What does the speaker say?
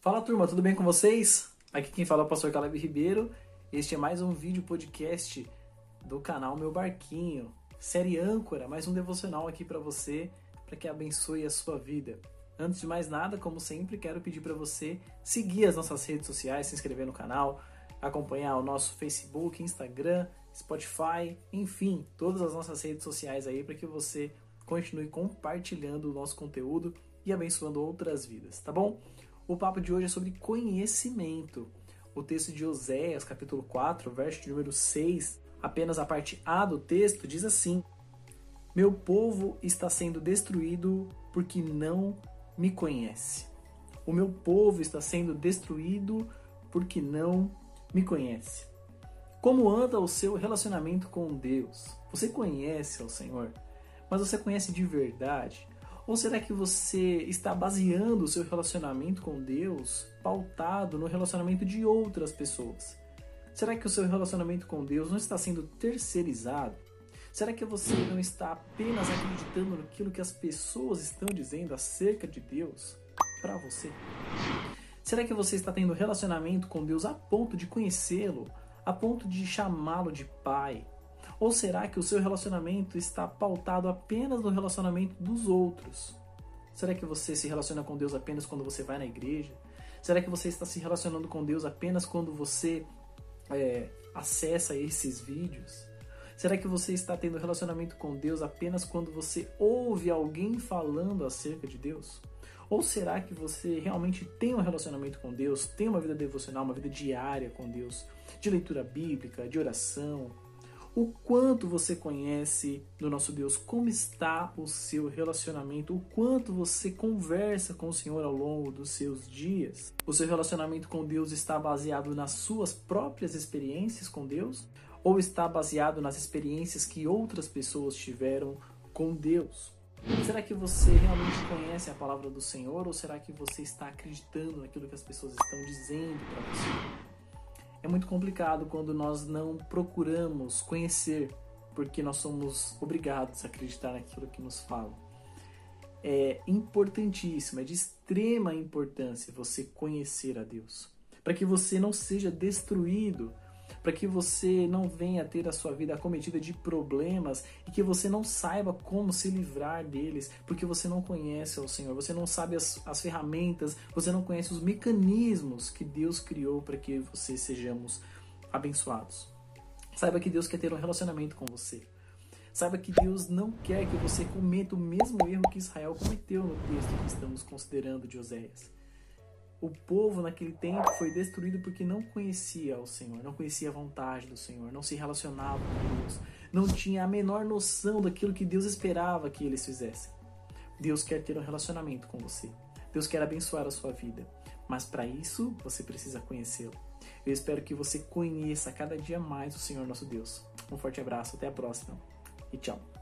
Fala turma, tudo bem com vocês? Aqui quem fala é o pastor Caleb Ribeiro. Este é mais um vídeo podcast do canal Meu Barquinho, série âncora, mais um devocional aqui para você, para que abençoe a sua vida. Antes de mais nada, como sempre, quero pedir para você seguir as nossas redes sociais, se inscrever no canal, acompanhar o nosso Facebook, Instagram, Spotify, enfim, todas as nossas redes sociais aí para que você continue compartilhando o nosso conteúdo e abençoando outras vidas, tá bom? O papo de hoje é sobre conhecimento. O texto de Oséias, capítulo 4, verso de número 6, apenas a parte A do texto, diz assim: Meu povo está sendo destruído porque não me conhece. O meu povo está sendo destruído porque não me conhece. Como anda o seu relacionamento com Deus? Você conhece ao Senhor, mas você conhece de verdade? Ou será que você está baseando o seu relacionamento com Deus pautado no relacionamento de outras pessoas? Será que o seu relacionamento com Deus não está sendo terceirizado? Será que você não está apenas acreditando naquilo que as pessoas estão dizendo acerca de Deus para você? Será que você está tendo relacionamento com Deus a ponto de conhecê-lo, a ponto de chamá-lo de pai, ou será que o seu relacionamento está pautado apenas no relacionamento dos outros? Será que você se relaciona com Deus apenas quando você vai na igreja? Será que você está se relacionando com Deus apenas quando você é, acessa esses vídeos? Será que você está tendo relacionamento com Deus apenas quando você ouve alguém falando acerca de Deus? Ou será que você realmente tem um relacionamento com Deus, tem uma vida devocional, uma vida diária com Deus, de leitura bíblica, de oração, o quanto você conhece do nosso Deus, como está o seu relacionamento, o quanto você conversa com o Senhor ao longo dos seus dias. O seu relacionamento com Deus está baseado nas suas próprias experiências com Deus ou está baseado nas experiências que outras pessoas tiveram com Deus? Será que você realmente conhece a palavra do Senhor ou será que você está acreditando naquilo que as pessoas estão dizendo para você? é muito complicado quando nós não procuramos conhecer, porque nós somos obrigados a acreditar naquilo que nos falam. É importantíssimo, é de extrema importância você conhecer a Deus, para que você não seja destruído para que você não venha ter a sua vida acometida de problemas e que você não saiba como se livrar deles, porque você não conhece ao Senhor, você não sabe as, as ferramentas, você não conhece os mecanismos que Deus criou para que você sejamos abençoados. Saiba que Deus quer ter um relacionamento com você. Saiba que Deus não quer que você cometa o mesmo erro que Israel cometeu no texto que estamos considerando de Oséias. O povo naquele tempo foi destruído porque não conhecia o Senhor, não conhecia a vontade do Senhor, não se relacionava com Deus, não tinha a menor noção daquilo que Deus esperava que eles fizessem. Deus quer ter um relacionamento com você. Deus quer abençoar a sua vida. Mas para isso, você precisa conhecê-lo. Eu espero que você conheça cada dia mais o Senhor nosso Deus. Um forte abraço, até a próxima e tchau.